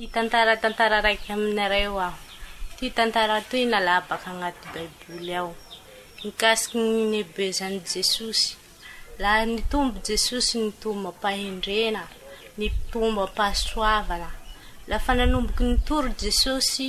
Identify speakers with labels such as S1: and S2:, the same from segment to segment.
S1: Hitantara tantara raiky aminareo aho. Ity tantara ity nalabaka agnaty baiboly ao. Mikasiky ny nibezan'i Jesosy. Laha nitombo Jesosy nitombo am-pahendrena, nitombo am-pahasoavana. Lafa nanomboky nitory Jesosy,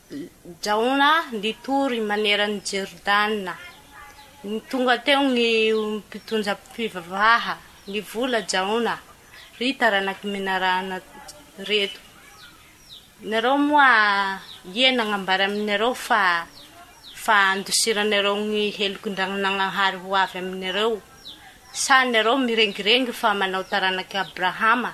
S1: Jaona nitory manerana i Jordana. Tonga teo ny mpitondra mpivavaha, nivola Jaona, Ry taranak'i menarana reto, nareo moa ie nagnambara aminareo fa fa handosiranareo ny helok'ndragnananahary ho avy aminareo? Sa nareo mirengirengy fa manao taranak'i Abrahama?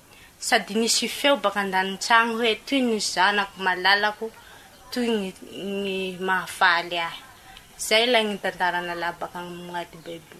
S1: Sady nisy feo baka an-danintragno hoe toy ny zanako malalako toy ny ny mahafaly ahy. Zay ilay ny tantara nalahy baka agny agnaty baiboly.